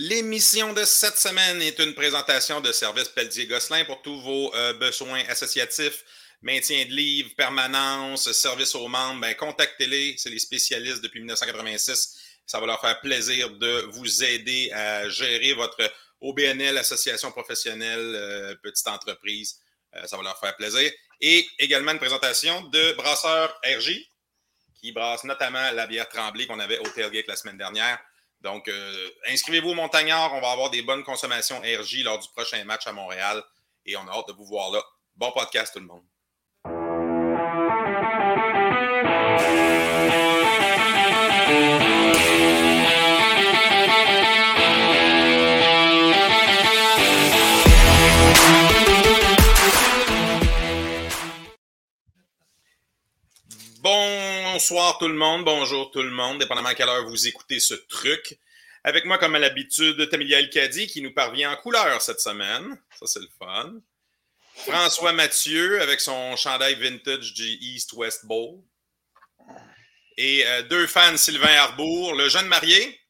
L'émission de cette semaine est une présentation de Service Pelletier-Gosselin pour tous vos euh, besoins associatifs, maintien de livres, permanence, service aux membres. Ben, contactez-les, c'est les spécialistes depuis 1986. Ça va leur faire plaisir de vous aider à gérer votre OBNL, association professionnelle, euh, petite entreprise. Euh, ça va leur faire plaisir. Et également une présentation de Brasseur RJ, qui brasse notamment la bière tremblée qu'on avait au Tailgate la semaine dernière. Donc, euh, inscrivez-vous au Montagnard. On va avoir des bonnes consommations RJ lors du prochain match à Montréal. Et on a hâte de vous voir là. Bon podcast, tout le monde. Bonsoir tout le monde, bonjour tout le monde, dépendamment à quelle heure vous écoutez ce truc. Avec moi, comme à l'habitude, Tamilia El-Kadi qui nous parvient en couleur cette semaine. Ça, c'est le fun. François Mathieu avec son chandail vintage du East-West Bowl. Et euh, deux fans, Sylvain Arbour, le jeune marié.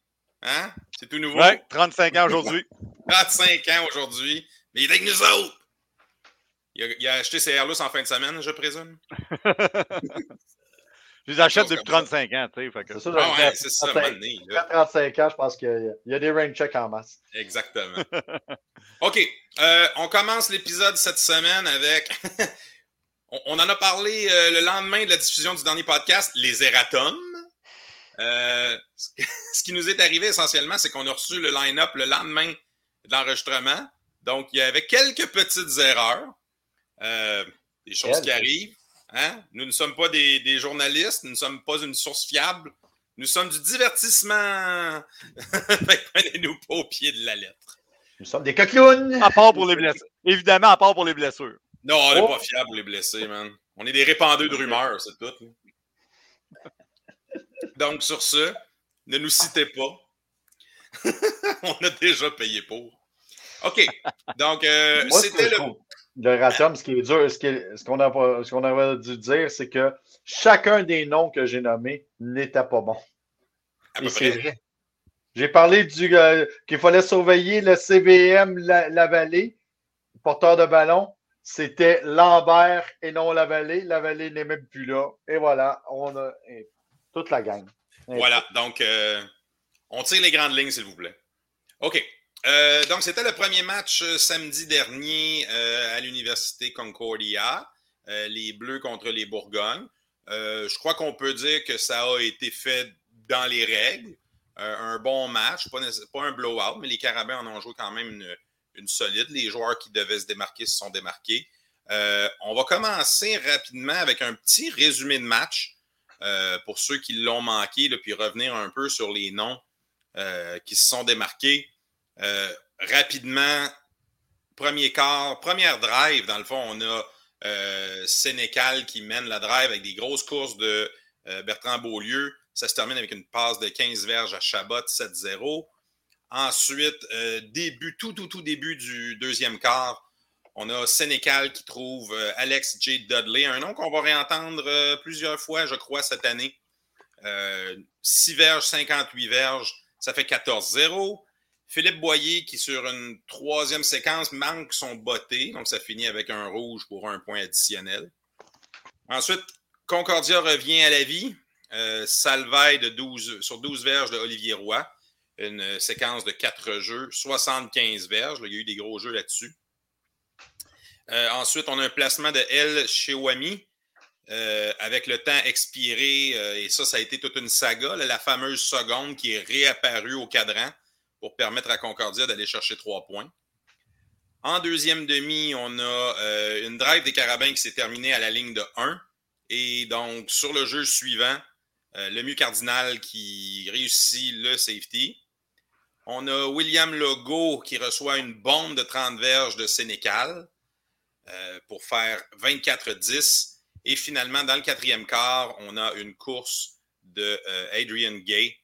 Hein? C'est tout nouveau. Oui, 35 ans aujourd'hui. 35 ans aujourd'hui. Mais il est avec nous autres. Il a, acheté ses Airlus en fin de semaine, je présume? Je les achète depuis 35 ans, tu sais. C'est ça, ah ouais, c'est ça, 35 ans, je pense qu'il y a des rain checks en masse. Exactement. OK. Euh, on commence l'épisode cette semaine avec. on, en a parlé euh, le lendemain de la diffusion du dernier podcast, les erratums. Euh, ce qui nous est arrivé essentiellement, c'est qu'on a reçu le line-up le lendemain de l'enregistrement. Donc, il y avait quelques petites erreurs. des choses qui arrivent. Hein? Nous ne sommes pas des, journalistes, nous ne sommes pas une source fiable. Nous sommes du divertissement. Prenez-nous pas au pied de la lettre. Nous sommes des coquillounes. À part pour les blessures. Évidemment, à part pour les blessures. Non, on n'est oh. pas fiable pour les blessés, man. On est des répandeux de rumeurs, c'est tout. Donc, sur ce, ne nous citez pas. on a déjà payé pour. OK. Donc, euh, c'était le. Le Ratum, ce qui est dur, ce qu'on ce avait dû dire, c'est que chacun des noms que j'ai nommés n'était pas bon. Et c'est vrai. J'ai parlé du euh, qu'il fallait surveiller le CBM la, vallée, porteur de ballon. C'était Lambert et non la vallée. La vallée n'est même plus là. Et voilà, on a toute la gang. Voilà, donc euh, on tire les grandes lignes, s'il vous plaît. OK. Euh, donc, c'était le premier match euh, samedi dernier euh, à l'Université Concordia, les Bleus contre les Bourgognes. je crois qu'on peut dire que ça a été fait dans les règles. un bon match, pas, un blowout, mais les Carabins en ont joué quand même une, solide. Les joueurs qui devaient se démarquer se sont démarqués. on va commencer rapidement avec un petit résumé de match pour ceux qui l'ont manqué, puis revenir un peu sur les noms qui se sont démarqués. Euh, rapidement, premier quart, première drive, dans le fond, on a euh, Sénécal qui mène la drive avec des grosses courses de euh, Bertrand Beaulieu. Ça se termine avec une passe de 15 verges à Chabot, 7-0. Ensuite, début, tout, tout, tout début du deuxième quart, on a Sénécal qui trouve Alex J. Dudley, un nom qu'on va réentendre plusieurs fois, je crois, cette année. 6 verges, 58 verges, ça fait 14-0. Philippe Boyer, qui sur une troisième séquence manque son botté, donc ça finit avec un rouge pour un point additionnel. Ensuite, Concordia revient à la vie. Euh, de 12, sur 12 verges de Olivier Roy. Une séquence de 4 jeux, 75 verges. il y a eu des gros jeux là-dessus. Euh, ensuite, on a un placement de L chez Wami. Euh, avec le temps expiré, et ça, ça a été toute une saga, la fameuse seconde qui est réapparue au cadran pour permettre à Concordia d'aller chercher trois points. En deuxième demi, on a euh, une drive des Carabins qui s'est terminée à la ligne de 1. Et donc, sur le jeu suivant, euh, le mieux cardinal qui réussit le safety. On a William Legault qui reçoit une bombe de 30 verges de Sénécal euh, pour faire 24-10. Et finalement, dans le quatrième quart, on a une course de Adrian Gay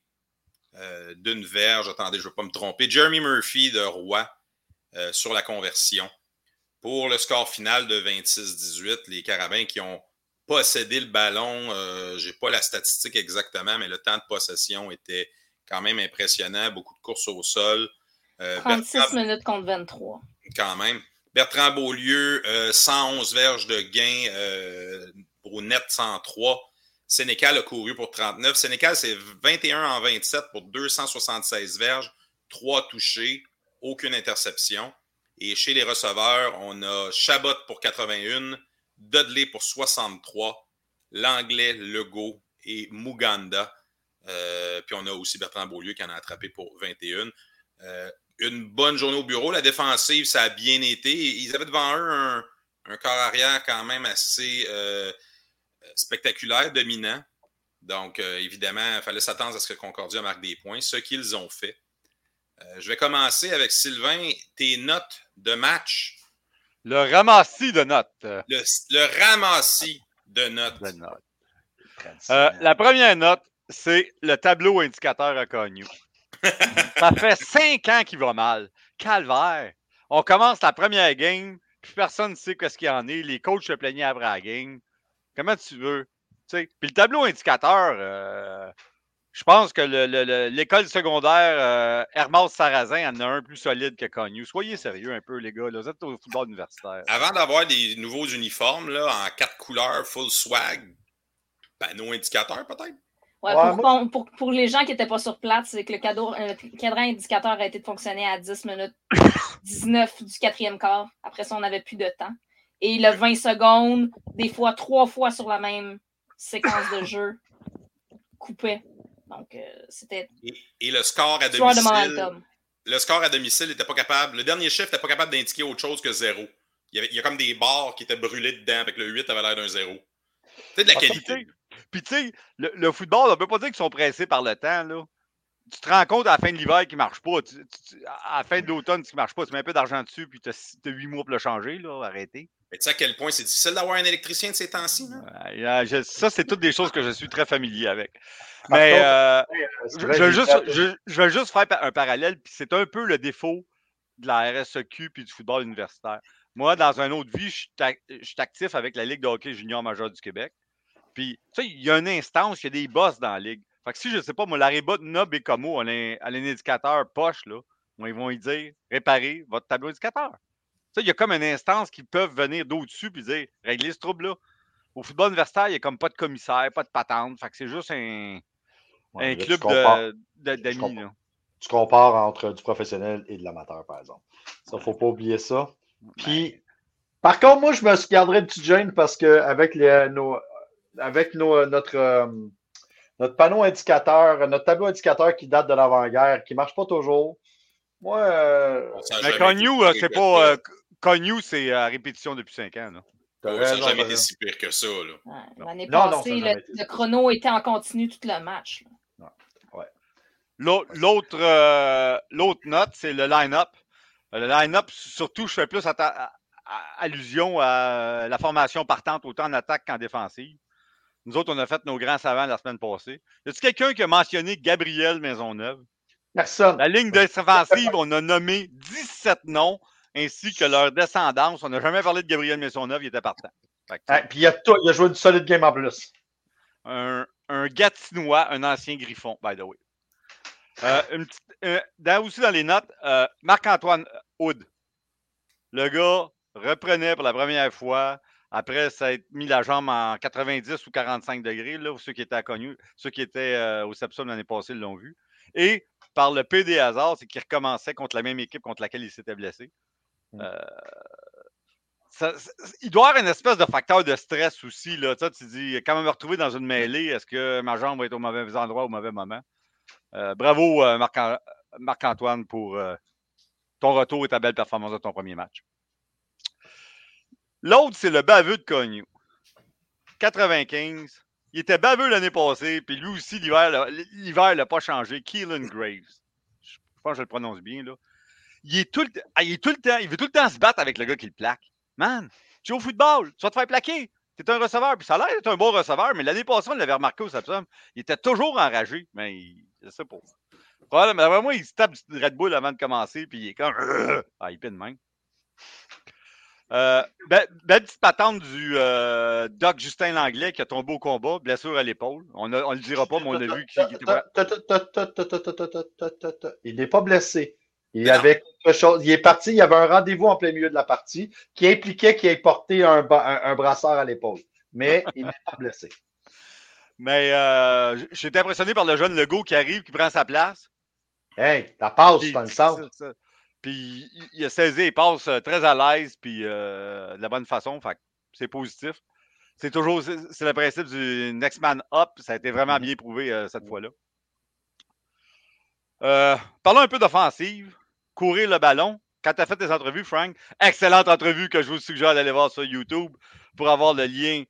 euh, d'une verge. Attendez, je ne vais pas me tromper. Jeremy Murphy de Roy euh, sur la conversion. Pour le score final de 26-18, les Carabins qui ont possédé le ballon, euh, je n'ai pas la statistique exactement, mais le temps de possession était quand même impressionnant. Beaucoup de courses au sol. 36 minutes contre 23. Quand même. Bertrand Beaulieu, 111 verges de gain pour net 103. Sénécal a couru pour 39. Sénécal, c'est 21 en 27 pour 276 verges, 3 touchés, aucune interception. Et chez les receveurs, on a Chabot pour 81, Dudley pour 63, Langlais, Legault et Muganda. Euh, puis on a aussi Bertrand Beaulieu qui en a attrapé pour 21. Euh, une bonne journée au bureau. La défensive, ça a bien été. Ils avaient devant eux un, corps arrière quand même assez euh, spectaculaire, dominant. Donc, évidemment, il fallait s'attendre à ce que Concordia marque des points, ce qu'ils ont fait. je vais commencer avec Sylvain. Tes notes de match. Le ramassis de notes. Le, ramassis de notes. la première note, c'est le tableau indicateur à Cognou. ça fait cinq ans qu'il va mal. Calvaire. On commence la première game, puis personne ne sait ce qu'il y en est. Les coachs se plaignaient après la game. Comment tu veux? Puis le tableau indicateur, euh, je pense que l'école secondaire euh, Hermas Sarrazin en a un plus solide que Cognou. Soyez sérieux un peu, les gars. Là. Vous êtes au football universitaire. Avant d'avoir des nouveaux uniformes là, en quatre couleurs, full swag, nos indicateurs peut-être? pour, les gens qui n'étaient pas sur place, c'est que le, cadeau, euh, cadran indicateur a été de fonctionner à 10 minutes 19 du quatrième quart. Après ça, on n'avait plus de temps. Et le 20 secondes, des fois trois fois sur la même séquence de jeu, coupait. Donc, euh, c'était. Et, le score à domicile. le score à domicile n'était pas capable. Le dernier chiffre n'était pas capable d'indiquer autre chose que zéro. Il y, avait, il y a comme des barres qui étaient brûlées dedans avec le 8 avait l'air d'un zéro. C'est de la ah, qualité. Puis, tu sais, le, football, on ne peut pas dire qu'ils sont pressés par le temps, là. Tu te rends compte à la fin de l'hiver qu'il ne marche pas. à la fin de l'automne, qu'il ne marche pas, tu mets un peu d'argent dessus, puis tu as, huit mois pour le changer, là, arrêter. Mais tu sais à quel point c'est difficile d'avoir un électricien de ces temps-ci, Ça, c'est toutes des choses que je suis très familier avec. Mais euh, je, vais juste, je, juste, faire un parallèle, puis c'est un peu le défaut de la RSEQ puis du football universitaire. Moi, dans une autre vie, je suis actif avec la Ligue de hockey junior majeur du Québec. Puis, tu sais, il y a une instance, il y a des boss dans la ligue. Fait que si, je ne sais pas, moi, l'Areba Nob et Como, on a un, indicateur poche, là, ils vont lui dire réparez votre tableau indicateur. Il y a comme une instance qui peuvent venir d'au-dessus et dire réglez ce trouble-là. Au football universitaire, il n'y a comme pas de commissaire, pas de patente. Fait que c'est juste un, un club d'amis. Tu compares entre du professionnel et de l'amateur, par exemple. Ça, il ne faut pas oublier ça. Puis, par contre, moi, je me garderais de petite gêne parce qu'avec nos, avec euh, notre, euh, notre panneau indicateur, notre tableau indicateur qui date de l'avant-guerre, qui ne marche pas toujours. Moi. Euh, mais Cognou, c'est pas. Cognou, c'est à répétition depuis 5 ans. ça n'a jamais été si pire que ça. L'année passée, le, chrono était en continu tout le match. L'autre note, c'est le line-up. Le line-up, surtout, je fais plus allusion à la formation partante autant en attaque qu'en défensive. Nous autres, on a fait nos grands savants la semaine passée. Y a-t-il quelqu'un qui a mentionné Gabriel Maisonneuve? Personne. La ligne défensive, on a nommé 17 noms ainsi que leur descendance. On n'a jamais parlé de Gabriel Maisonneuve, il était partant. Ah, puis il a, il a, joué une solide game en plus. Un, un Gatinois, un ancien Griffon, by the way. Euh, euh, dans, aussi dans les notes, euh, Marc-Antoine Houd. Le gars reprenait pour la première fois après, ça a mis la jambe en 90 ou 45 degrés, là, ceux qui étaient connus, ceux qui étaient euh, au Sepsum l'année passée l'ont vu. Et par le P des hasards, c'est qu'il recommençait contre la même équipe contre laquelle il s'était blessé. Mmh. Euh, il doit y avoir une espèce de facteur de stress aussi. Là. Tu, tu dis, quand même me retrouver dans une mêlée, est-ce que ma jambe va être au mauvais endroit au mauvais moment? Euh, bravo, Marc-Antoine, pour ton retour et ta belle performance de ton premier match. L'autre, c'est le baveux de Cognou. 95. Il était baveux l'année passée, puis lui aussi, l'hiver, l'hiver n'a pas changé. Keelan Graves. Je pense que je le prononce bien, là. Il est, tout le, ah, il est tout le temps, il veut tout le temps se battre avec le gars qui le plaque. Man, tu es au football, tu vas te faire plaquer. Tu es un receveur, puis ça a l'air d'être un bon receveur, mais l'année passée, on l'avait remarqué au Samsung. Il était toujours enragé, mais il, je sais pas. Probablement, vraiment, il se tape du Red Bull avant de commencer, puis il est comme. Ah, il peine même. Euh, belle, petite patente du euh, Doc Justin Langlais qui a tombé au combat, blessure à l'épaule. On ne le dira pas, mais on a vu qu'il était Il n'est pas blessé. Il, avait quelque chose, il est parti, il y avait un rendez-vous en plein milieu de la partie qui impliquait qu'il ait porté un, un, brassard à l'épaule. Mais il n'est pas blessé. Mais euh, j'étais impressionné par le jeune Legault qui arrive, qui prend sa place. Hey, la passe dans le centre. Puis il a saisi, il passe euh, très à l'aise, puis euh, de la bonne façon. Fait c'est positif. C'est toujours c'est le principe du next man up. Ça a été vraiment mm-hmm. bien prouvé euh, cette fois-là. parlons un peu d'offensive. Courir le ballon. Quand tu as fait tes entrevues, Frank, excellente entrevue que je vous suggère d'aller voir sur YouTube pour avoir le lien.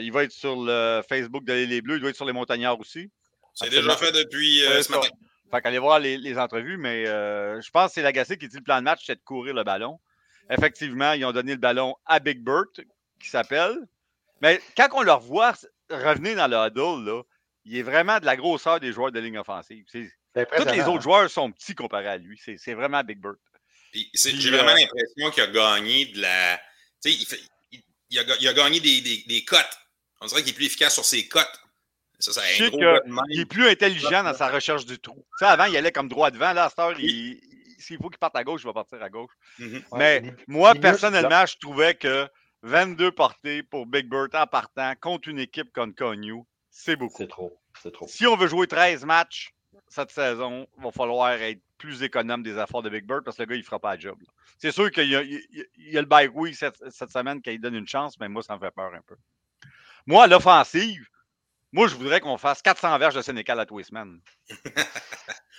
il va être sur le Facebook de Les Bleus, il doit être sur les Montagnards aussi. C'est déjà fait depuis ce matin. Fait qu'allez voir les, entrevues, mais euh, je pense que c'est Lagacé qui dit le plan de match, c'est de courir le ballon. Effectivement, ils ont donné le ballon à Big Burt, qui s'appelle. Mais quand on le revoit revenir dans le huddle, là, il est vraiment de la grosseur des joueurs de ligne offensive. Tous les autres hein. joueurs sont petits comparés à lui. C'est vraiment Big Burt. J'ai vraiment euh, l'impression qu'il a gagné de la. Il, fait, il, a, il, a, gagné des, des, des cotes. On dirait qu'il est plus efficace sur ses cotes. Ça, je sais qu'il est plus intelligent dans sa recherche du trou. Tu sais, avant, il allait comme droit devant. Là, à cette heure, s'il faut qu'il parte à gauche, il va partir à gauche. Mm-hmm. Mais moi, personnellement, je trouvais que 22 portées pour Big Bird en partant contre une équipe comme Connu, c'est beaucoup. C'est trop. trop. Si on veut jouer 13 matchs cette saison, il va falloir être plus économe des efforts de Big Bird parce que le gars, il ne fera pas le job. C'est sûr qu'il y, a le bike oui cette, cette semaine qu'il donne une chance, mais moi, ça me fait peur un peu. Moi, l'offensive, moi, je voudrais qu'on fasse 400 verges de Sénécal à tous les semaines.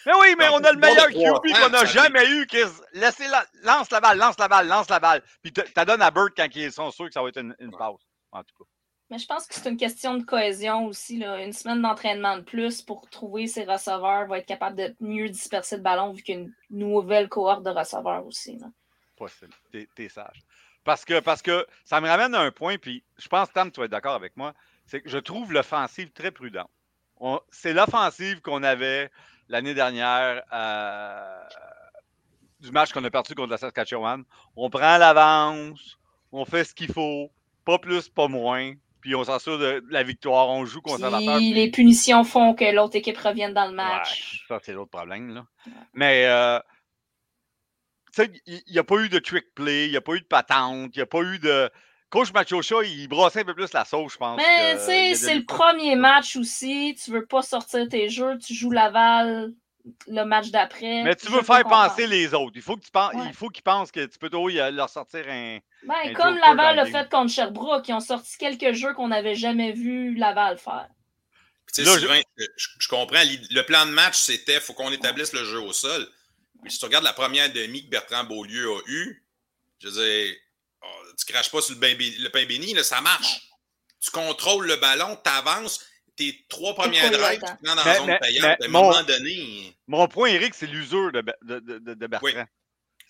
mais oui, mais on a le meilleur QB qu'on n'a jamais eu. Qui Laissez la... Lance la balle, lance la balle, lance la balle. Puis tu donnes à Burt quand ils sont sûrs que ça va être une, pause. En tout cas. Mais je pense que c'est une question de cohésion aussi. Là. Une semaine d'entraînement de plus pour trouver ses receveurs, va être capable de mieux disperser le ballon vu qu'il y a une nouvelle cohorte de receveurs aussi. Là. Possible. T'es sage. Parce que, parce que ça me ramène à un point, puis je pense, Tam, tu vas être d'accord avec moi c'est que je trouve l'offensive très prudente. C'est l'offensive qu'on avait l'année dernière euh, du match qu'on a perdu contre la Saskatchewan. On prend l'avance, on fait ce qu'il faut, pas plus, pas moins, puis on s'assure de la victoire, on joue conservateur. Puis les punitions font que l'autre équipe revienne dans le match. ça, c'est l'autre problème. Là. Mais euh, il n'y a pas eu de trick play, il n'y a pas eu de patente, il n'y a pas eu de. Coach Machocha, il brossait un peu plus la sauce, je pense. Mais tu sais, c'est le premier match aussi. Tu veux pas sortir tes jeux, tu joues Laval le match d'après. Mais tu veux faire penser les autres. Il faut qu'ils pensent que tu peux leur sortir un. Ben, comme Laval l'a fait contre Sherbrooke, ils ont sorti quelques jeux qu'on n'avait jamais vu Laval faire. Là, je... je... comprends. Le plan de match, c'était faut qu'on établisse le jeu au sol. Mais si tu regardes la première demi que Bertrand Beaulieu a eue, je veux dire, Oh, tu craches pas sur le, pain béni, ça marche. Tu contrôles le ballon, tu avances, tes trois premières drives, tu dans la zone payante. à un moment donné. Mon point, Eric, c'est l'usure de, de, de, de, Bertrand.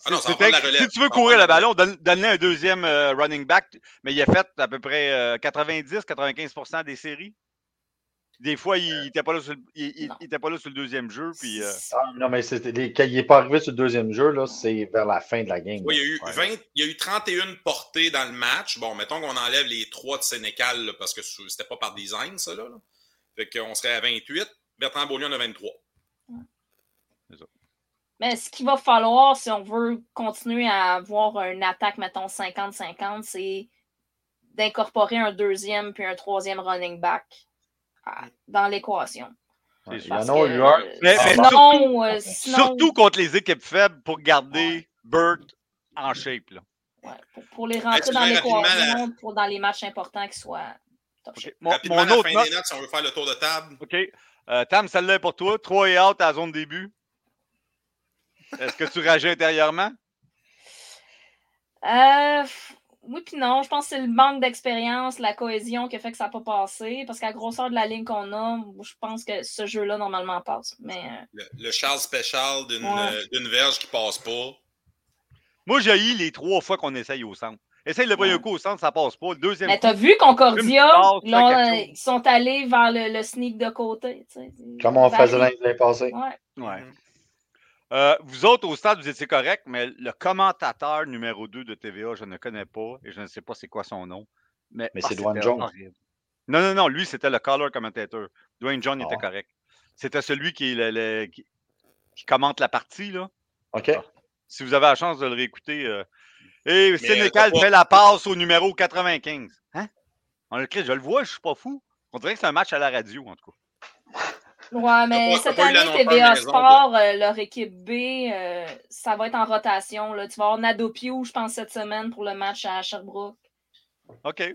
Ah non, ça la relève. Si tu veux courir le ballon, donne-le un deuxième euh, running back, mais il a fait à peu près 90-95% euh, des séries. Des fois, il n'était euh, pas, là sur, il, pas là sur le deuxième jeu. Puis, euh, ah, non, mais quand il n'est pas arrivé sur le deuxième jeu, c'est vers la fin de la game. Oui, il y, a eu 20, il y a eu 31 portées dans le match. Bon, mettons qu'on enlève les trois de Sénécal parce que c'était pas par design, ça. Là, Fait qu'on serait à 28. Bertrand Beaulieu en a 23. Mais ce qu'il va falloir, si on veut continuer à avoir une attaque, mettons 50-50, c'est d'incorporer un deuxième puis un troisième running back dans l'équation. Il y en a eu un. Mais, surtout, euh, surtout, contre les équipes faibles pour garder Burt en shape. Là. Ouais, pour, les rentrer dans l'équation, pour dans les matchs importants qu'ils soient top okay. Mon, rapidement, mon autre fin des notes, si on veut faire le tour de table. OK. Euh, Tam, celle-là est pour toi. 3 et out à la zone début. Est-ce que tu réagis intérieurement? Euh, oui, puis non. Je pense que c'est le manque d'expérience, la cohésion qui a fait que ça n'a pas passé. Parce qu'à la grosseur de la ligne qu'on a, je pense que ce jeu-là, normalement, passe. Mais... Euh, le, Charles Special euh, d'une verge qui passe pas. Moi, j'ai eu les trois fois qu'on essaye au centre. Essaye le premier coup au centre, ça passe pas. Le deuxième Mais t'as vu Concordia, ils sont allés vers le, sneak de côté. Comme on faisait l'année passée. Ouais. ouais. Euh, vous autres, au stade, vous étiez correct, mais le commentateur numéro 2 de TVA, je ne connais pas et je ne sais pas c'est quoi son nom. Mais, mais c'est ah, Dwayne Jones. Non, non, non, lui, c'était le color commentator. Dwayne Jones était ah. correct. C'était celui qui, qui, commente la partie, là. OK. Ah. Si vous avez la chance de le réécouter. euh, Et Sénécal pas- fait la passe au numéro 95. Hein? On le crie, je le vois, je suis pas fou. On dirait que c'est un match à la radio, en tout cas. Ouais, mais cette année, TVA de- Sport, euh, leur équipe B, euh, ça va être en rotation. Là. Tu vas avoir Nado Pio, je pense, cette semaine pour le match à Sherbrooke. OK.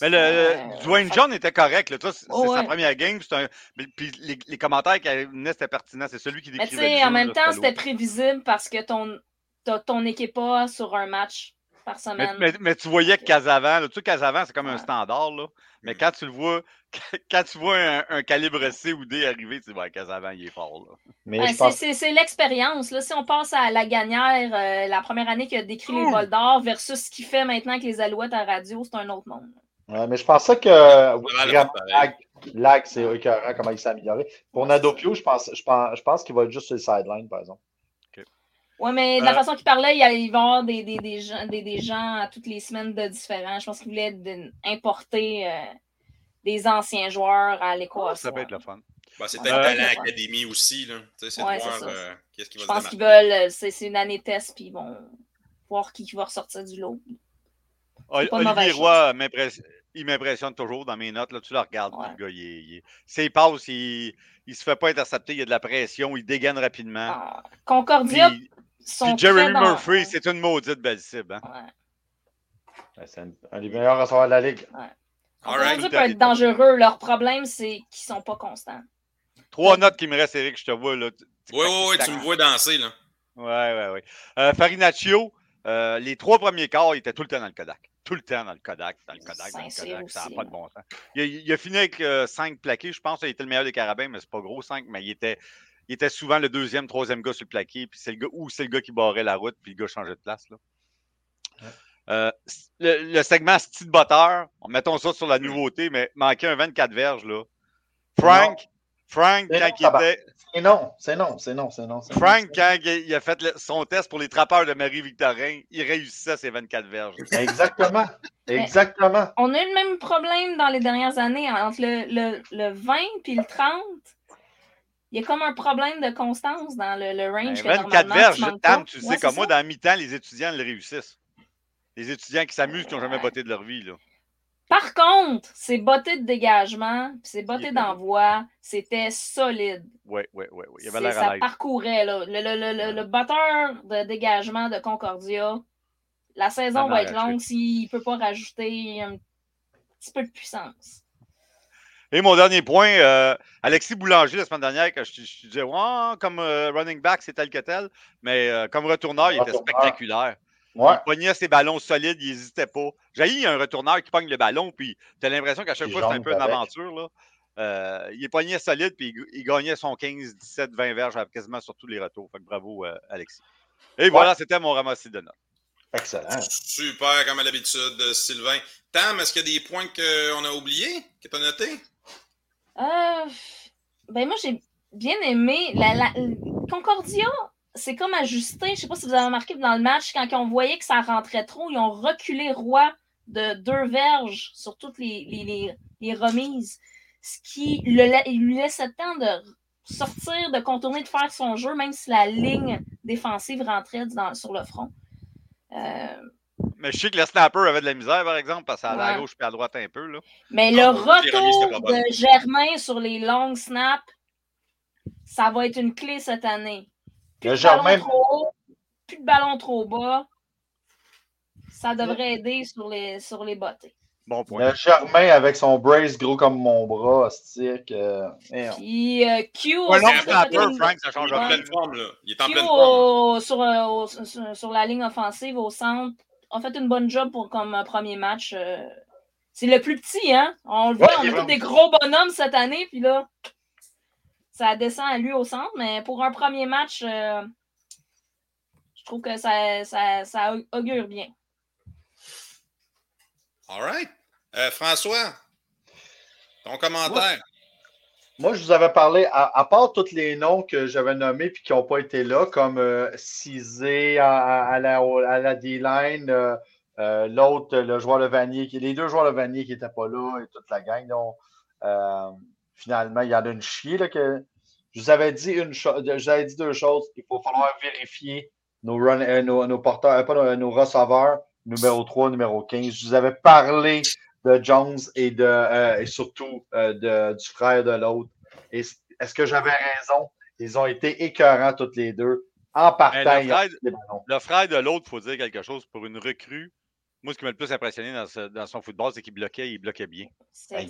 Mais le, Euh, Dwayne John était correct. Là. C'est Oh, sa première game. Un... Puis les, les commentaires qui venaient, c'était pertinent. C'est celui qui Mais tu décrivait sais, en même temps, c'était prévisible parce que ton, t'as ton équipe A sur un match par Mais, semaine. mais- mais tu voyais que Casavant, là, tu sais, Casavant, c'est comme un standard, là. Mais Mm. quand tu le vois, quand tu vois un, un calibre C ou D arriver, tu dis, ouais, Casavant, il est fort, là. Mais Ouais, je c'est- pense c'est c'est l'expérience. là. Si on passe à la gagnère, euh, la première année qui a décrit les vols d'or versus ce qu'il fait maintenant avec les alouettes à radio, c'est un autre monde. Ouais, mais je pensais que. Lag, Lag, c'est écœurant comment il s'est amélioré. Pour Nadopio, je pense, je pense, je pense qu'il va être juste sur le sideline, par exemple. Ouais, mais de la Euh, façon qu'il parlait, il, y a- il va y avoir des, des, des gens, des, des gens à toutes les semaines de différents. Je pense qu'il voulait importer euh, des anciens joueurs à l'équation. Ça peut être le fun. Ben, c'est peut-être Talent ouais. Académie aussi. Là. Tu sais, C'est Ouais, de c'est voir ça. euh, qu'est-ce qui va Je se pense qu'ils veulent, c'est c'est une année test, puis ils vont voir qui va ressortir du lot. Olivier Roy il m'impressionne toujours dans mes notes. Là, tu le regardes, Ouais. le gars, il, il est- S'il passe, il ne se fait pas intercepter, il y a de la pression, il dégaine rapidement. Ah, Concordia Puis, Jeremy dans- Murphy, c'est une maudite belle cible. hein. Ouais. Ouais, C'est un, un des meilleurs receveurs de la ligue. All right. Concordia peut être dangereux. Leur problème, c'est qu'ils sont pas constants. Trois notes qui me restent, Eric, je te vois. Là. Oui, oui, oui, tu me vois danser. Là. Ouais, ouais, ouais. Euh, Farinaccio, euh, les trois premiers quarts, il était tout le temps dans le Kodak. Tout le temps dans le Kodak, dans le Kodak, dans le Kodak. Ça n'a pas de bon sens. Il, a- il a fini avec euh, cinq plaqués, je pense. Il était le meilleur des carabins, mais c'est pas gros, cinq. Mais il était, il était souvent le deuxième, troisième gars sur le plaqué. Puis c'est le gars, ou c'est le gars qui barrait la route, puis le gars changeait de place. Là. Euh, le, le segment style botteur, mettons ça sur la nouveauté, mais manquait un 24 verges. Là. Frank, Frank, quand non, il était. C'est non, c'est non, c'est non, c'est non. Frank, quand il a fait le- son test pour les trappeurs de Marie-Victorin, il réussissait ses 24 verges. Exactement. Exactement. On a eu le même problème dans les dernières années hein, entre le, le, le 20 et le 30. Il y a comme un problème de constance dans le, le range. Ben, 24 normalement, verges, tu Tam, tu Ouais, sais, comme moi, dans la mi-temps, les étudiants le réussissent. Les étudiants qui s'amusent, qui n'ont jamais botté de leur vie. Là. Par contre, ces bottées de dégagement, puis ces Il bottées était d'envoi, c'était solide. Oui, oui, oui. Ouais. Il avait l'air à ça l'aise. parcourait. Là. Le, le, le, le, le botteur de dégagement de Concordia, la saison va être longue s'il ne peut pas rajouter un petit peu de puissance. Et mon dernier point, euh, Alexis Boulanger, la semaine dernière, que je, disais, ouais, comme euh, running back, c'est tel que tel, mais euh, comme retourneur, il était spectaculaire. Ouais. Il pognait ses ballons solides, il n'hésitait pas. J'ai un retourneur qui pogne le ballon, puis tu as l'impression qu'à chaque Il fois, c'est un peu une aventure. Là. Euh, il est pogné solide, puis il, il gagnait son 15, 17, 20 verges quasiment sur tous les retours. Fait que bravo, euh, Alexis. Et voilà, c'était mon ramassis de notes. Excellent. Super, comme à l'habitude, euh, Sylvain. Tam, est-ce qu'il y a des points qu'on a oubliés, que tu as notés? Euh, ben moi, j'ai bien aimé. La, la- Concordia, c'est comme ajusté. Je sais pas si vous avez remarqué dans le match, quand on voyait que ça rentrait trop, ils ont reculé Roi de deux verges sur toutes les, les, les- les remises. Ce qui le, la- lui laissait le temps de sortir, de contourner, de faire son jeu, même si la ligne défensive rentrait dans- sur le front. Euh, Mais je sais que le snapper avait de la misère, par exemple, parce que à Ouais. gauche puis à droite un peu. Là. Mais Ah, le c'était retour de Germain sur les longs snaps, ça va être une clé cette année. Plus Le de ballon Germain- trop haut, plus de ballon trop bas. Ça devrait aider sur les, sur les. Bon point. Le Germain avec son brace gros comme mon bras, c'est que. merde. Puis euh, Q Un long a fait snapper, une- Frank, ça change Il est en pleine forme, là. Il est en Q pleine forme. au- sur, euh, au- sur, sur la ligne offensive au centre a fait une bonne job pour comme un premier match. euh. C'est le plus petit, hein? On le voit, Ouais, on est a tous des gros bonhommes cette année, puis là, ça descend à lui au centre, mais pour un premier match, euh, je trouve que ça, ça, ça augure bien. All right. Euh, François, ton commentaire. Moi, je vous avais parlé, à, à part tous les noms que j'avais nommés et qui n'ont pas été là, comme euh, Cizé à, à- à la, à la D-line, euh, euh, l'autre, le joueur de Vanier, qui, les deux joueurs de Vanier qui n'étaient pas là et toute la gang. Donc, euh, finalement, il y en a une chier. Là, que, je vous avais dit une chose, je vous avais dit deux choses. Il faut falloir vérifier nos, run, euh, nos, nos, porteurs, euh, pas nos, nos, receveurs, numéro 3, numéro 15. Je vous avais parlé de Jones et, de, euh, et surtout de, du frère de l'autre. Est-ce que j'avais raison? Ils ont été écœurants toutes les deux. En partant, le frère, le frère de l'autre, il faut dire quelque chose pour une recrue moi, ce qui m'a le plus impressionné dans, son football, c'est qu'il bloquait, il bloquait bien.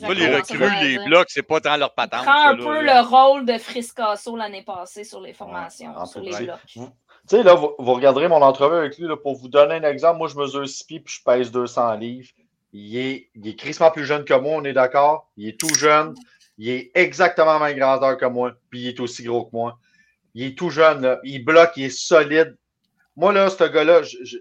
Moi, les recrues, les blocs, c'est pas tant leur patente. Il prend un peu le rôle de Friscasso l'année passée sur les formations, sur les blocs. Tu sais, là, vous, regarderez mon entrevue avec lui, là, pour vous donner un exemple. Moi, je mesure 6 pieds puis je pèse 200 livres. Il est, il est crissement plus jeune que moi, on est d'accord. Il est tout jeune. Il est exactement la même grandeur que moi, puis il est aussi gros que moi. Il est tout jeune, là. il bloque, il est solide. Moi, là, ce gars-là, je,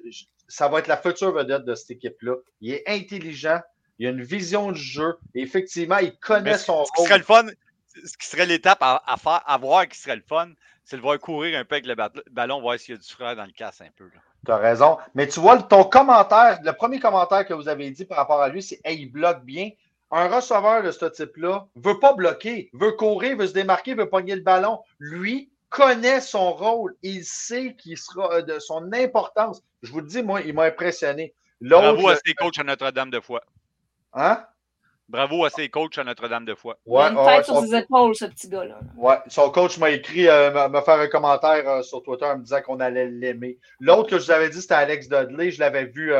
ça va être la future vedette de cette équipe-là. Il est intelligent, il a une vision du jeu. Et effectivement, il connaît son ce Qui serait le fun, ce qui serait l'étape à, faire, à voir qui serait le fun, c'est de voir courir un peu avec le ballon, voir s'il y a du frère dans le casse un peu. Tu as raison. Mais tu vois, ton commentaire, le premier commentaire que vous avez dit par rapport à lui, c'est Hey, il bloque bien. Un receveur de ce type-là ne veut pas bloquer, veut courir, veut se démarquer, veut pogner le ballon. Lui, connaît son rôle. Il sait qu'il sera euh, de son importance. Je vous le dis, moi, il m'a impressionné. Bravo à ses coachs à Notre-Dame de foi. Hein? Bravo à ses coachs à Notre-Dame de foi. Ouais, il a une tête sur ses épaules, ce petit gars-là. Ouais, son coach m'a écrit, euh, m'a fait un commentaire euh, sur Twitter en me disant qu'on allait l'aimer. L'autre que je vous avais dit, c'était Alex Dudley. Je l'avais vu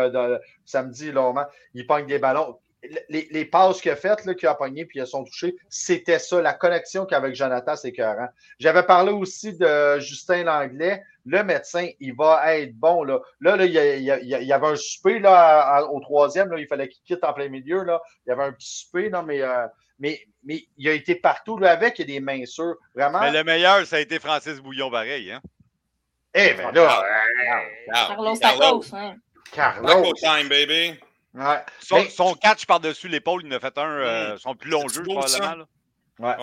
samedi, longuement. Il pogne des ballons les, les passes qu'il a faites, qu'il a pogné puis elles sont touchées, c'était ça, la connexion qu'avec Jonathan, c'est écœurant. J'avais parlé aussi de Justin Langlais. Le médecin, il va être bon. Là, là, là il, y y avait un souper là, au troisième. Là, il fallait qu'il quitte en plein milieu. Là. Il y avait un petit souper, là, mais, euh, mais, mais il a été partout. Là, avec, il y a des mains sûres. Vraiment. Mais le meilleur, ça a été Francis Bouillon, pareil. Hein? Eh bien là. Carlos Carlos. Hein. Carlos. time, baby. Son, catch par-dessus l'épaule, il en a fait un, euh, son plus long jeu, probablement. Ouais.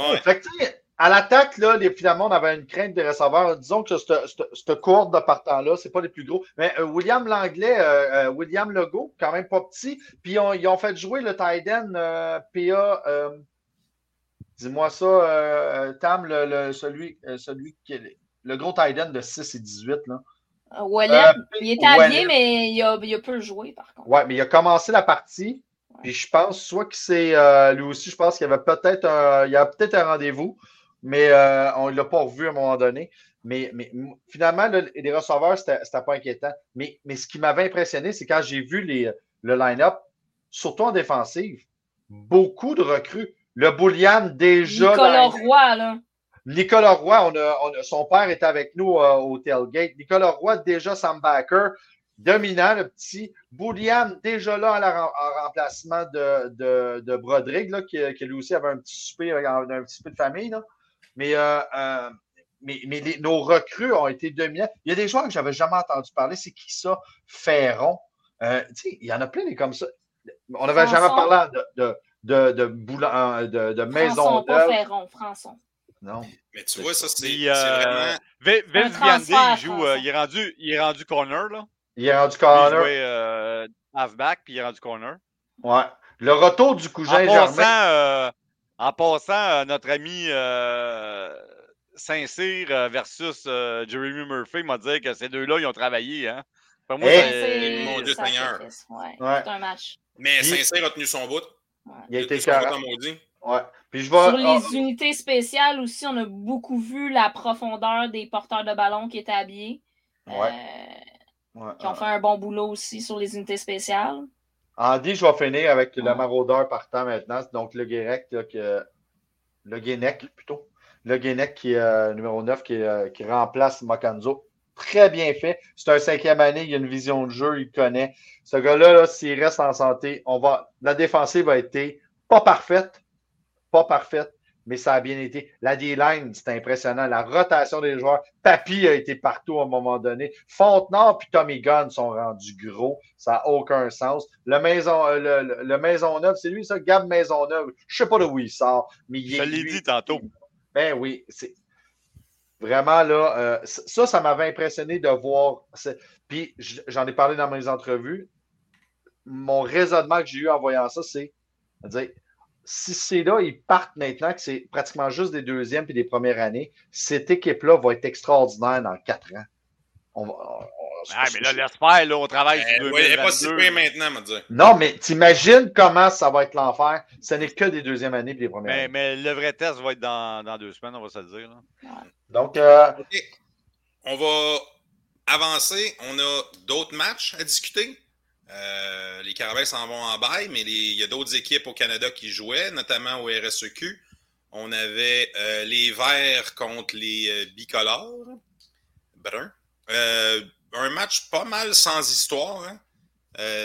à l'attaque, là, finalement, on avait une crainte des receveurs. Disons que cette courte de partant-là, c'est pas les plus gros. Mais euh, William Langlais, euh, William Legault, quand même pas petit. Puis ils ont fait jouer le Tiden PA. Dis-moi ça, Tam, le, celui, celui qui est le gros Tiden de 6 et 18. Là. Euh, Wallet, euh, il était habillé, mais il a, il a peu joué, par contre. Oui, mais il a commencé la partie. Puis je pense soit que c'est euh, lui aussi, je pense qu'il y avait peut-être un, il y a peut-être un rendez-vous, mais on ne l'a pas revu à un moment donné. Mais, mais finalement, les receveurs, c'était pas inquiétant. Mais, mais ce qui m'avait impressionné, c'est quand j'ai vu les, le line-up, surtout en défensive, beaucoup de recrues. Le Boulian déjà. Nicolas Roy, là. Nicolas Roy, son père est avec nous euh, au tailgate. Nicolas Roy, déjà Sam Backer, dominant, le petit. Boulian, déjà là en, remplacement de, de, Broderick, qui, lui aussi avait un petit souper, un, petit peu de famille. Mais, euh, euh, mais, nos recrues ont été dominants. Il y a des joueurs que je n'avais jamais entendu parler. C'est qui ça? Ferron. il y en a plein des comme ça. On n'avait jamais parlé de, de, de, de, de, maison Pas Ferron, Françon. Non. Mais tu vois, ça, c'est euh, vraiment. Vince Viandé, il joue. Euh, il, est rendu, il est rendu corner, là. Il est rendu corner. Il jouait euh, halfback, puis il est rendu corner. Ouais. Le retour du cousin Germain. en passant, notre ami Saint-Cyr versus Jeremy Murphy m'a dit que ces deux-là, ils ont travaillé. Hein. moi, c'est mon Dieu Seigneur. Ouais, C'est un match. Mais Saint-Cyr a tenu son bout. Il a été maudit. Ouais. Puis je Sur les unités spéciales aussi, on a beaucoup vu la profondeur des porteurs de ballon qui étaient habillés. Ouais. Euh, qui ont fait un bon boulot aussi sur les unités spéciales. Andy, je vais finir avec le maraudeur partant maintenant. Donc le Guérec, le Guénec plutôt. Le Guénec qui est euh, numéro 9 qui, euh, qui remplace Macanzo. Très bien fait. C'est un cinquième année, il a une vision de jeu, il connaît. Ce gars-là, -là, s'il reste en santé, on va. La défensive a été pas parfaite, pas parfaite, mais ça a bien été. La D-line, c'est impressionnant. La rotation des joueurs. Papy a été partout à un moment donné. Fontenard puis Tommy Gunn sont rendus gros. Ça n'a aucun sens. Le Maison, euh, le, Maisonneuve, c'est lui, ça, Gab Maisonneuve. Je ne sais pas d'où il sort, mais il Je l'ai dit tantôt. Ben oui, c'est. Vraiment, là, euh, ça, ça m'avait impressionné de voir. Puis, j'en ai parlé dans mes entrevues. Mon raisonnement que j'ai eu en voyant ça, c'est dire si c'est là, ils partent maintenant, que c'est pratiquement juste des deuxièmes et des premières années, cette équipe-là va être extraordinaire dans quatre ans. Ah, mais là, laisse faire, là, on travaille sur euh, pas si maintenant, me dire. Non, mais t'imagines comment ça va être l'enfer? Ce n'est que des deuxièmes années et des premières mais, années. Mais le vrai test va être dans, dans deux semaines, on va se le dire. Là. Donc, euh... on va avancer. On a d'autres matchs à discuter? Euh, les Caravelles s'en vont en bail, mais il y a d'autres équipes au Canada qui jouaient, notamment au RSEQ. On avait euh, les Verts contre les euh, bicolores, bruns. Euh, un match pas mal sans histoire, hein.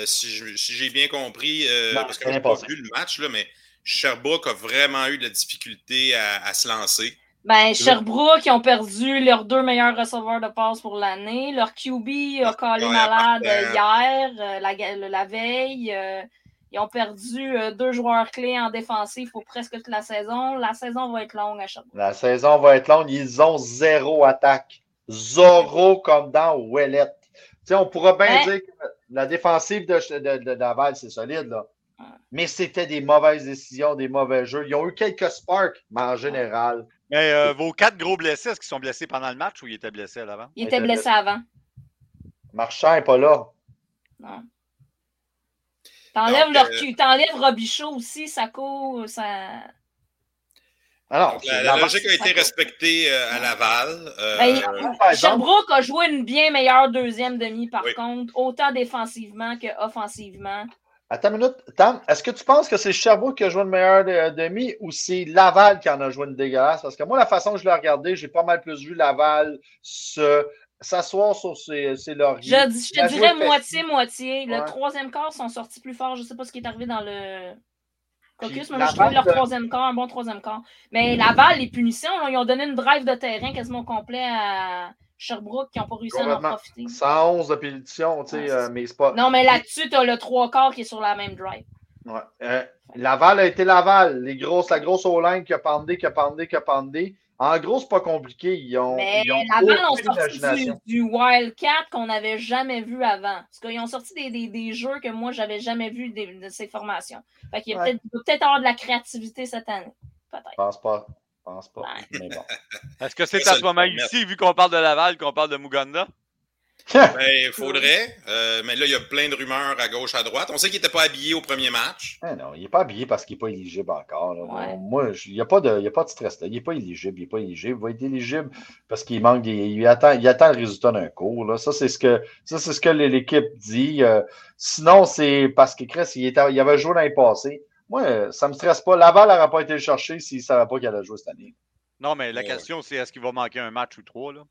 si j'ai bien compris, non, parce que je n'ai pas vu le match, là, mais Sherbrooke a vraiment eu de la difficulté à, à se lancer. Ben, Sherbrooke, ils ont perdu leurs deux meilleurs receveurs de passe pour l'année. Leur QB a collé malade hier, euh, la, la, veille. Euh, ils ont perdu euh, deux joueurs clés en défensif pour presque toute la saison. La saison va être longue à Sherbrooke. La saison va être longue. Ils ont zéro attaque. Zéro comme dans Ouellet. on pourra bien dire que la défensive de, de, de Laval, c'est solide, là. Mais c'était des mauvaises décisions, des mauvais jeux. Ils ont eu quelques sparks, mais en général, mais euh, vos quatre gros blessés, est-ce qu'ils sont blessés pendant le match ou ils étaient blessés à l'avant? Ils étaient blessés avant. Marchand n'est pas là. Non. T'enlèves, leur... euh... T'enlèves Robichaud aussi, ça court, ça. Alors, la, la logique a été respectée euh, à Laval. Euh, ben, Sherbrooke a joué une bien meilleure deuxième demi, par oui. contre, autant défensivement qu'offensivement. Attends une minute. Tam, est-ce que tu penses que c'est Sherbrooke qui a joué une meilleure euh, demi ou c'est Laval qui en a joué une dégueulasse? Parce que moi, la façon que je l'ai regardé, j'ai pas mal plus vu Laval se s'asseoir sur ses, ses lauriers. Je, je te dirais moitié-moitié. Le ouais. troisième quart sont sortis plus fort. Je ne sais pas ce qui est arrivé dans le caucus, mais moi, je trouve leur troisième quart, un bon troisième quart. Mais Laval, les punitions, là, ils ont donné une drive de terrain quasiment complet à Sherbrooke qui n'ont pas réussi à en profiter. 111 de pétition, tu sais, euh, mais c'est pas. Non, mais là-dessus, tu as le trois quarts qui est sur la même drive. Ouais. Euh, Laval a été Laval. Les grosses, la grosse O-line qui a pendé, qui a pendé, qui a pendé. En gros, c'est pas compliqué. Ils ont, mais ils ont Laval ont sorti du, du, Wildcat qu'on n'avait jamais vu avant. Parce qu'ils ont sorti des, des, des, jeux que moi, j'avais jamais vu de, de ces formations. Fait qu'il y a ouais. peut-être peut avoir de la créativité cette année. Peut-être. Je pense pas. Je pense pas. Mais bon. Est-ce que c'est à ce moment ici, vu qu'on parle de Laval, qu'on parle de Muganda? ben, il faudrait. Euh, mais là, il y a plein de rumeurs à gauche, à droite. On sait qu'il n'était pas habillé au premier match. Ah non, il n'est pas habillé parce qu'il n'est pas éligible encore. Ouais. Moi, il n'y a, pas de, a pas de stress. Là. Il n'est pas éligible. Il n'est pas éligible. Il va être éligible parce qu'il manque des, il, attend, il attend le résultat d'un cours. Là. Ça, c'est ce que, ça, c'est ce que l'équipe dit. Euh, sinon, c'est parce que Chris, il, était, il avait joué l'année passée. Moi, ça ne me stresse pas. Laval n'aurait pas été le chercher s'il ne savait pas qu'il allait jouer cette année. Non, mais la question, c'est est-ce qu'il va manquer un match ou trois? Là?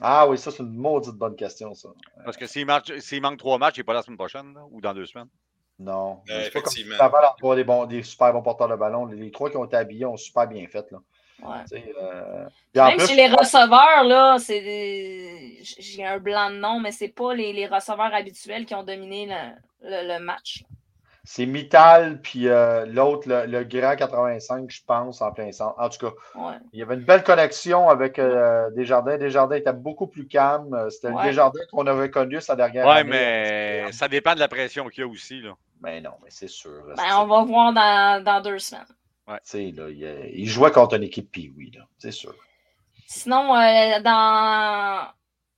Ah oui, ça, c'est une maudite bonne question, ça. Parce que s'il, manque trois matchs, il n'est pas la semaine prochaine là, ou dans deux semaines. Non. Euh, c'est pas comme si Laval a des, bons, des super bons porteurs de ballon. Les, les trois qui ont été habillés ont super bien fait. Là. Ouais. Euh... Même plus, chez les receveurs, là, c'est des... j'ai un blanc de nom, mais c'est pas les, les, receveurs habituels qui ont dominé le, le, le match. C'est Mittal, puis euh, l'autre, le, le, grand 85, je pense, en plein centre. En tout cas, ouais. il y avait une belle connexion avec euh, Desjardins. Desjardins était beaucoup plus calme. C'était ouais. le Desjardins qu'on avait connu sa dernière ouais, année. Oui, mais ça dépend de la pression qu'il y a aussi. Là. Mais non, mais c'est sûr. Là, ben, on va voir dans, dans deux semaines. Ouais. Là, il, il, jouait contre une équipe Pee-Wee, c'est sûr. Sinon, euh, dans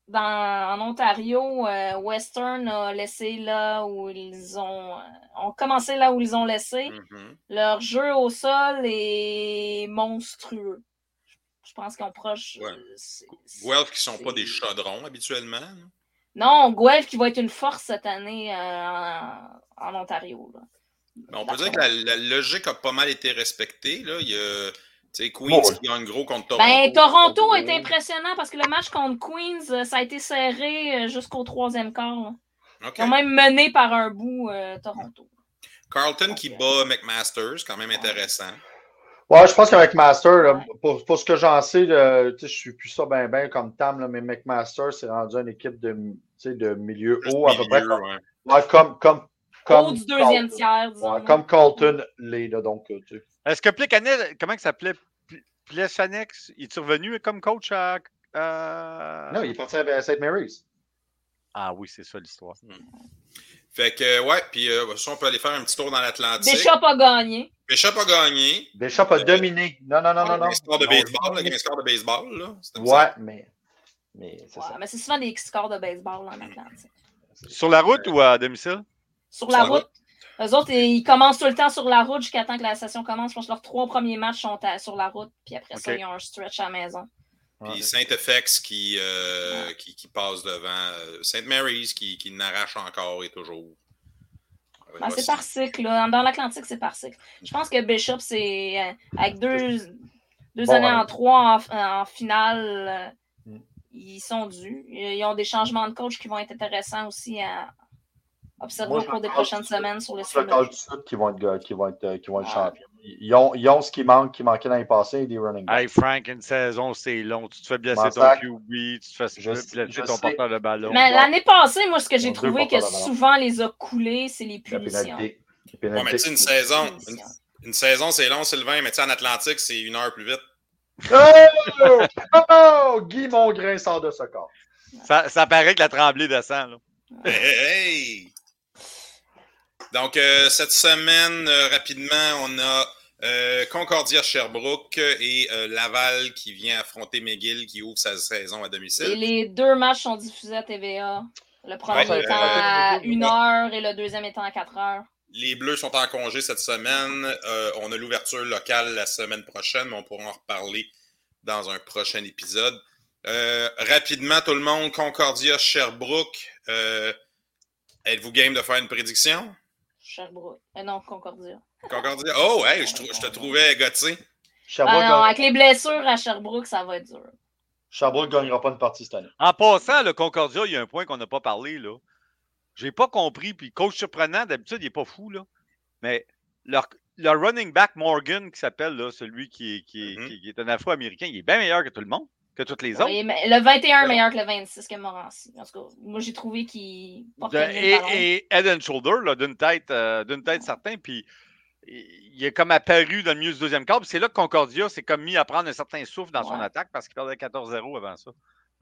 dans, en Ontario, euh, Western a laissé là où ils ont, euh, ont commencé là où ils ont laissé. Mm -hmm. Leur jeu au sol est monstrueux. Je pense qu'on proche. Ouais. Guelph qui ne sont pas des chaudrons habituellement. Non, Guelph qui va être une force cette année euh, en, en, Ontario. Là. on peut dire que la, la, logique a pas mal été respectée. Là. Il y a c'est Queens oh. qui gagne gros contre Toronto. Ben, Toronto est impressionnant parce que le match contre Queens, ça a été serré jusqu'au troisième quart. Okay. Ont même mené par un bout euh, Toronto. Carlton qui bat McMasters, quand même intéressant. Ouais, je pense qu'avec Master, là, pour, pour, ce que j'en sais, là, je suis plus ça bien ben comme Tam, là, mais McMaster s'est rendu une équipe de, de milieu Juste haut, à peu près. Comme, ouais. ouais, comme, comme, comme, Haut du deuxième tiers, disons. ouais, comme Colton l'est, donc, sais. Est-ce que Plekanel, comment il s'appelait? Plechanex, il est revenu comme coach à. à... Non, il est parti à St. Mary's. Ah oui, c'est ça l'histoire. Hmm. Fait que, ouais, puis euh, on peut aller faire un petit tour dans l'Atlantique. Bishop a gagné. Bishop a gagné. Bishop a Euh, dominé. Non, non, non, non. non. Un score de baseball, non, là, un score de baseball, là. Ouais, mais Mais c'est Ouais, ça. mais c'est souvent des scores de baseball en Atlantique. Sur la route ou à domicile? Sur la Sur la route. Eux autres, ils commencent tout le temps sur la route jusqu'à temps que la session commence. Je pense que leurs trois premiers matchs sont à- sur la route. Puis après ça, ils ont un stretch à la maison. Puis Saint-FX qui, euh, qui, qui passe devant. euh, Saint Mary's qui, qui n'arrache encore et toujours. Ben, c'est par cycle. là. Dans l'Atlantique, c'est par cycle. Je pense que Bishop, c'est euh, avec deux, deux Bon, années ouais. en trois en, en finale, euh, Mm. ils sont dus. Ils ont des changements de coach qui vont être intéressants aussi à observer Moi, au cours des prochaines semaines sur le de suite qui vont être, qui vont être, qui vont être champions. Ils ont, ils ont ce qui manque, qui manquait l'année passée, des running backs. Hey Frank, une saison, c'est long. Tu te fais blesser ton. QB, tu te fais Je- blesser ton sais. porteur de ballon. Mais l'année passée, moi, ce que j'ai trouvé que souvent les a coulés, c'est les La punitions. pénalité. La Ouais, pénalité. mais tu sais, une saison, une, saison, c'est long, Sylvain, mais tu sais, en Atlantique, c'est une heure plus vite. Oh! Oh! Guy Mongrain sort de ce corps. Ça, ça paraît que la tremblée descend. Là. Hey, hey, hey! Donc, euh, cette semaine, euh, rapidement, on a euh, Concordia Sherbrooke et euh, Laval qui vient affronter McGill qui ouvre sa saison à Et domicile. les deux matchs sont diffusés à TVA. Le premier Ouais, étant euh, à 1 heure et le deuxième étant à 4 heures. Les Bleus sont en congé cette semaine. Euh, on a l'ouverture locale la semaine prochaine, mais on pourra en reparler dans un prochain épisode. Euh, rapidement, tout le monde, Concordia Sherbrooke. Euh, Êtes-vous game de faire une prédiction? Sherbrooke. Euh, non, Concordia. Concordia. Oh, hey, je, te trouvais gâté. Sherbrooke, Ah non, avec les blessures à Sherbrooke, ça va être dur. Sherbrooke ne gagnera pas une partie cette année. En passant, le Concordia, il y a un point qu'on n'a pas parlé. là. J'ai pas compris. Puis coach surprenant, d'habitude, il n'est pas fou. Là. Mais leur, leur running back Morgan, qui s'appelle là, celui qui est, qui, est, Mhm. qui- qui est un afro-américain, il est bien meilleur que tout le monde, que tous les autres. Oui, mais le 21 est meilleur que le 26 que Morancy. En tout cas, moi, j'ai trouvé qu'il portait le et, et head and shoulder, d'une tête, euh, d'une tête certain. Puis il est comme apparu dans le milieu du deuxième quart. C'est là que Concordia s'est comme mis à prendre un certain souffle dans son attaque parce qu'il perdait 14-0 avant ça.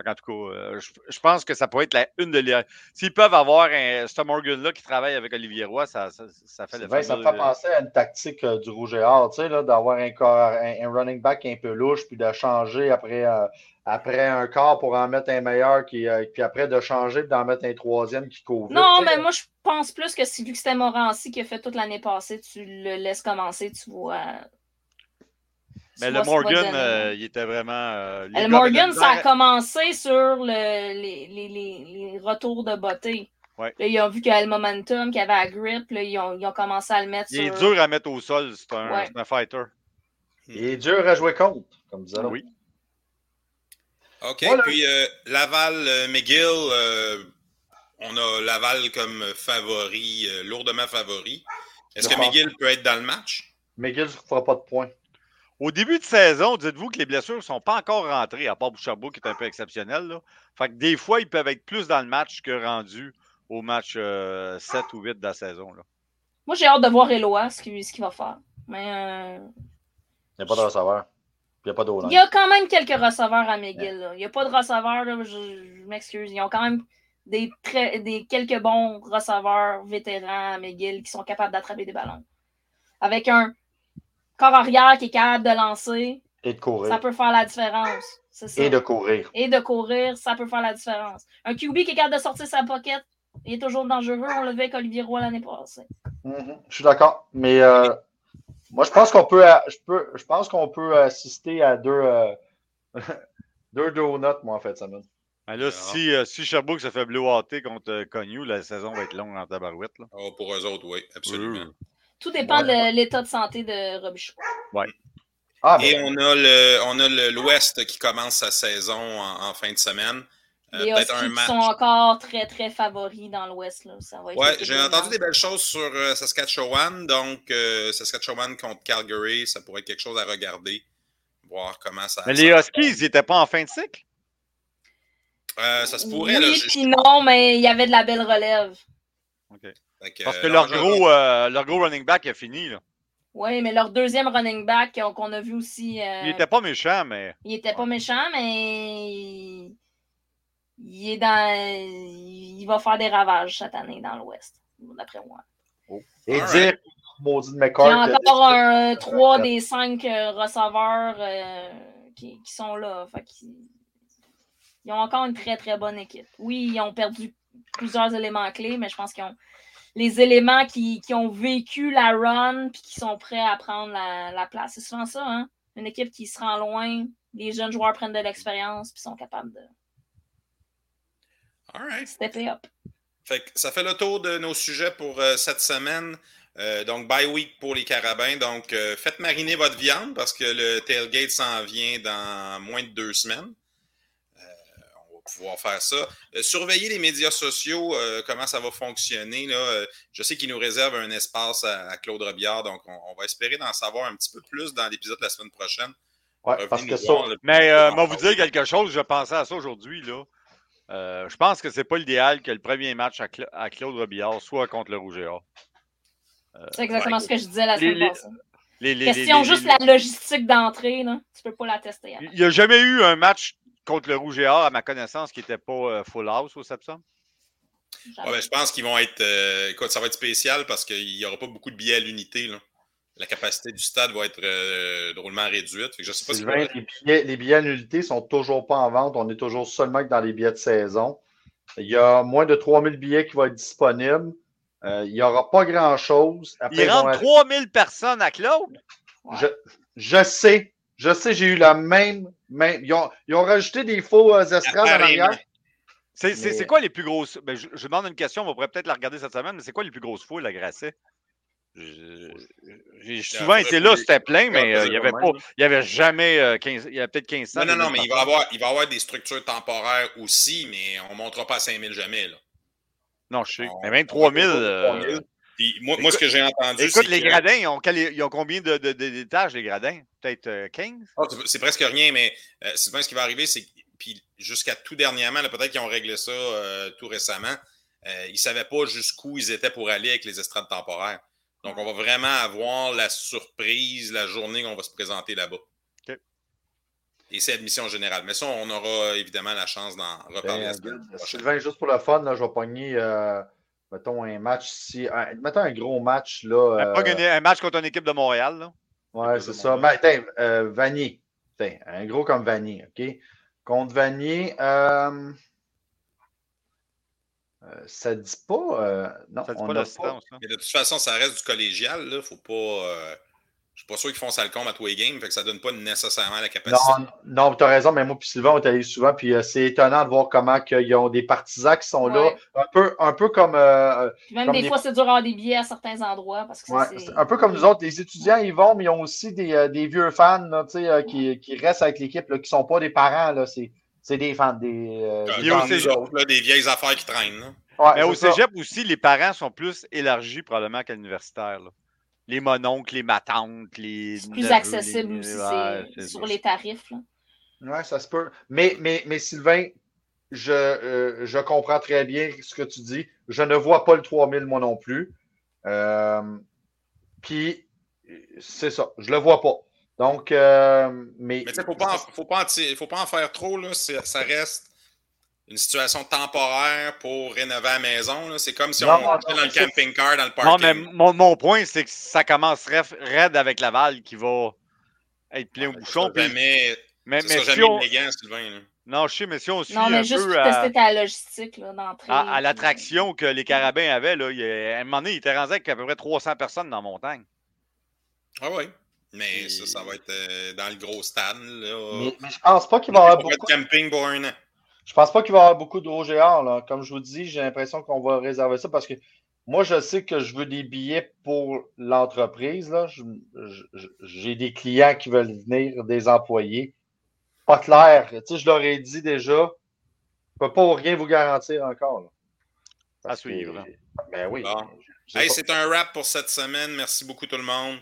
En tout cas, euh, je, je pense que ça pourrait être la, une de les. S'ils peuvent avoir un, ce Morgan-là qui travaille avec Olivier Roy, ça, ça, ça fait le Sylvain, ça me fait penser à une tactique euh, du Rouge et Or, tu sais, là, d'avoir un, corps- un, un running back un peu louche, puis de changer après, euh, après un quart pour en mettre un meilleur, qui, euh, puis après de changer, puis d'en mettre un troisième qui couvre. Non, tu sais. mais moi, je pense plus que si, vu que c'était Morancy qui a fait toute l'année passée, tu le laisses commencer, tu vois. Mais le Morgan, euh, il était vraiment. euh, le Morgan, ça a commencé sur le- les, les- les- les retours de beauté. Ouais. Là, ils ont vu qu'il y avait le momentum, qu'il y avait la grip. Là, ils, ont, ils ont commencé à le mettre Il est sur. dur à mettre au sol, c'est un, Ouais. c'est un fighter. Il est dur à jouer contre, comme disait l'autre. Oui. OK. Voilà. Puis euh, Laval, euh, McGill, euh, on a Laval comme favori, euh, lourdement favori. Est-ce que. McGill peut être dans le match? McGill ne fera pas de points. Au début de saison, dites-vous que les blessures ne sont pas encore rentrées, à part Bouchabou qui est un peu exceptionnel. Là. Fait que des fois, ils peuvent être plus dans le match que rendus au match euh, 7 ou 8 de la saison. Là. Moi, j'ai hâte de voir Eloa, ce qu'il va faire. Mais euh, Il n'y a pas de receveur. Il n'y a pas d'eau il y a quand même quelques receveurs à McGill. là. Il n'y a pas de receveurs, là, je, je m'excuse. Ils ont quand même des, très, des quelques bons receveurs vétérans à McGill qui sont capables d'attraper des ballons. Avec un corps arrière qui est capable de lancer, Et de courir. ça peut faire la différence. Ça. Et de courir. Et de courir, ça peut faire la différence. Un QB qui est capable de sortir sa pocket, il est toujours dangereux. On l'a vu avec Olivier Roy l'année passée. Mhm, Je suis d'accord. Mais euh, moi, je pense qu'on peut, je peux, je pense qu'on peut assister à deux, euh, deux donuts, moi, en fait, semaine. Mais là, si, euh, si Sherbrooke se fait bleuwater contre euh, Cognou, la saison va être longue en tabarouette. Là. Oh, pour eux autres, oui, absolument. Euh, Tout dépend Ouais. de l'état de santé de Robichaud. Ah, Et mais on a le, on a le- l'Ouest qui commence sa saison en, en fin de semaine. Euh, Les un match. sont encore très, très favoris dans l'Ouest. Ouais, j'ai entendu des belles choses sur euh, Saskatchewan. Donc, euh, Saskatchewan contre Calgary, ça pourrait être quelque chose à regarder. Voir comment ça. Mais les Huskies, ils n'étaient pas en fin de cycle? Euh, ça se pourrait. là, Oui, je- puis non, mais il y avait de la belle relève. Fait Parce que euh, leur, gros, euh, leur gros running back a fini. Là. Oui, mais leur deuxième running back qu'on a vu aussi, euh, Il n'était pas méchant, mais il était pas méchant, mais il... est dans. Il va faire des ravages cette année dans l'Ouest, d'après moi. et All dire, maudit de Il y a encore un, trois des cinq euh, receveurs euh, qui, qui sont là. Fait Ils ont encore une très, très bonne équipe. Oui, ils ont perdu plusieurs éléments clés, mais je pense qu'ils ont les éléments qui, ont vécu la run puis qui sont prêts à prendre la, place. C'est souvent ça, hein? Une équipe qui se rend loin, les jeunes joueurs prennent de l'expérience puis sont capables de All right. stepper up. Fait ça fait le tour de nos sujets pour euh, cette semaine. Euh, donc, bye week pour les carabins. Donc, euh, faites mariner votre viande parce que le tailgate s'en vient dans moins de deux semaines. Pouvoir faire ça. surveillez les médias sociaux, comment ça va fonctionner. Là. je sais qu'il nous réserve un espace à, Claude Robillard, donc on, va espérer d'en savoir un petit peu plus dans l'épisode de la semaine prochaine. Ouais, parce que ça... Mais moi, vous dire quelque chose, je pensais à ça aujourd'hui. là. je pense que c'est pas l'idéal que le premier match à, Claude Robillard soit contre le Rouge et Or. C'est exactement ce que je disais la semaine passée. Question juste la logistique d'entrée, tu peux pas la tester. Il n'y a jamais eu un match contre le Rouge et Or, à ma connaissance, qui n'était pas euh, full house au Septembre. Ouais, je pense qu'ils vont être. Euh, écoute, ça va être spécial parce qu'il n'y aura pas beaucoup de billets à l'unité. La capacité du stade va être euh, drôlement réduite. je sais pas si les, billets, les billets à l'unité ne sont toujours pas en vente. On est toujours seulement dans les billets de saison. Il y a moins de 3000 billets qui vont être disponibles. Euh, il n'y aura pas grand-chose. Il rentre 3000 personnes à Claude? Je, sais. Je sais, j'ai eu la même. même... Ils, ont, rajouté des faux euh, estrades en arrière. C'est quoi les plus grosses. Ben, je, demande une question, on pourrait peut-être la regarder cette semaine, mais c'est quoi les plus grosses foules à Grasset? J'ai souvent été là, c'était plein, mais euh, il n'y avait pas. Il y avait jamais 15. Il y avait peut-être 15 Non, non, non, mais il va, avoir, il va y avoir des structures temporaires aussi, mais on ne montera pas à 5000 jamais. Là. Non, je sais. Mais 23 000. Euh, moi, moi, ce que j'ai entendu. Écoute, les gradins, ils ont, ils ont combien d'étages, les gradins? Peut-être 15 euh, ah, C'est presque rien, mais euh, souvent, ce qui va arriver, c'est puis jusqu'à tout dernièrement, peut-être qu'ils ont réglé ça tout récemment, ils ne savaient pas jusqu'où ils étaient pour aller avec les estrades temporaires. Donc, on va vraiment avoir la surprise la journée qu'on va se présenter là-bas. Et c'est admission générale. Mais ça, on aura évidemment la chance d'en reparler la semaine Sylvain, juste pour le fun, là, je vais pogner, euh, mettons, un match ici. mettons un gros match. Là, euh, gagner un match contre une équipe de Montréal. Là. Ouais, c'est ça. Mais, ben, euh, Vanier. un gros comme Vanier, OK? Contre Vanier, euh, ça ne dit pas. non, ça dit on pas l'assistance. Hein. de toute façon, ça reste du collégial. Il ne faut pas. Je suis pas sûr qu'ils font ça le compte à tous les games, fait que ça donne pas nécessairement la capacité. Non, non tu as raison, mais moi et Sylvain, on est allé souvent, puis euh, c'est étonnant de voir comment ils ont des partisans qui sont là, un peu, un peu comme. Euh, même des, fois, c'est dur d'avoir des billets à certains endroits. Parce que un peu comme nous autres, les étudiants, ils vont, mais ils ont aussi des, euh, des vieux fans là, qui, qui, restent avec l'équipe, qui ne sont pas des parents. Là, c'est, c'est des fans. Des, des, autres, des vieilles affaires qui traînent. mais au cégep aussi, les parents sont plus élargis probablement qu'à l'universitaire les mononcles, les matantes, les. C'est plus accessible aussi sur les tarifs. Oui, ça se peut. Mais, mais, mais Sylvain, je, euh, je, comprends très bien ce que tu dis. Je ne vois pas le 3000 moi non plus. Euh, puis, c'est ça, je le vois pas. Donc, euh, mais. Mais il ne faut, pas faut, faut pas en faire trop, là. Ça reste une situation temporaire pour rénover la maison. C'est comme si on était dans le camping-car, dans le parking. Non, mais mon, mon point, c'est que ça commencerait raide avec Laval qui va être plein au bouchon. Puis... Jamais, mais, mais jamais si on... élégant, Sylvain. Non, je sais, mais si on suit non, mais un juste peu tester ta logistique d'entrée. À, à l'attraction que les Carabins avaient, là, il, à un moment donné, il était rendu avec à peu près 300 personnes dans la montagne. Ah oui. Mais ça, ça va être euh, dans le gros stade. Là. Mais, mais je pense pas qu'il va y avoir beaucoup de camping pour un an. Je pense pas qu'il va y avoir beaucoup de Là. Comme je vous dis, j'ai l'impression qu'on va réserver ça parce que moi, je sais que je veux des billets pour l'entreprise. J'ai des clients qui veulent venir, des employés. Pas clair. Tu sais, je leur ai dit déjà, je ne peux pas rien vous garantir encore. à suivre. ben oui. c'est un wrap pour cette semaine. Merci beaucoup tout le monde.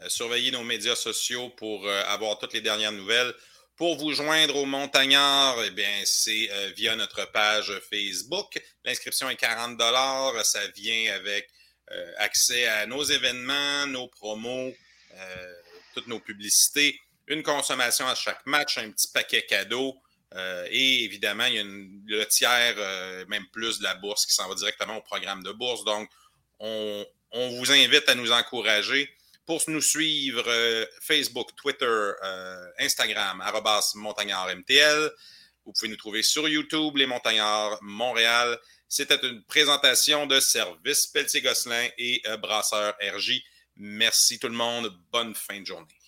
Euh, surveillez nos médias sociaux pour euh, avoir toutes les dernières nouvelles. Pour vous joindre au Montagnard, eh bien, c'est euh, via notre page Facebook. L'inscription est 40 Ça vient avec euh, accès à nos événements, nos promos, euh, toutes nos publicités, une consommation à chaque match, un petit paquet cadeau. et évidemment, il y a le tiers, même plus de la bourse qui s'en va directement au programme de bourse. Donc, on, on vous invite à nous encourager. Pour nous suivre, euh, Facebook, Twitter, euh, Instagram, arrobas MontagnardMTL. Vous pouvez nous trouver sur YouTube, Les Montagnards Montréal. C'était une présentation de Service Pelletier-Gosselin et Brasseur RJ. Merci tout le monde. Bonne fin de journée.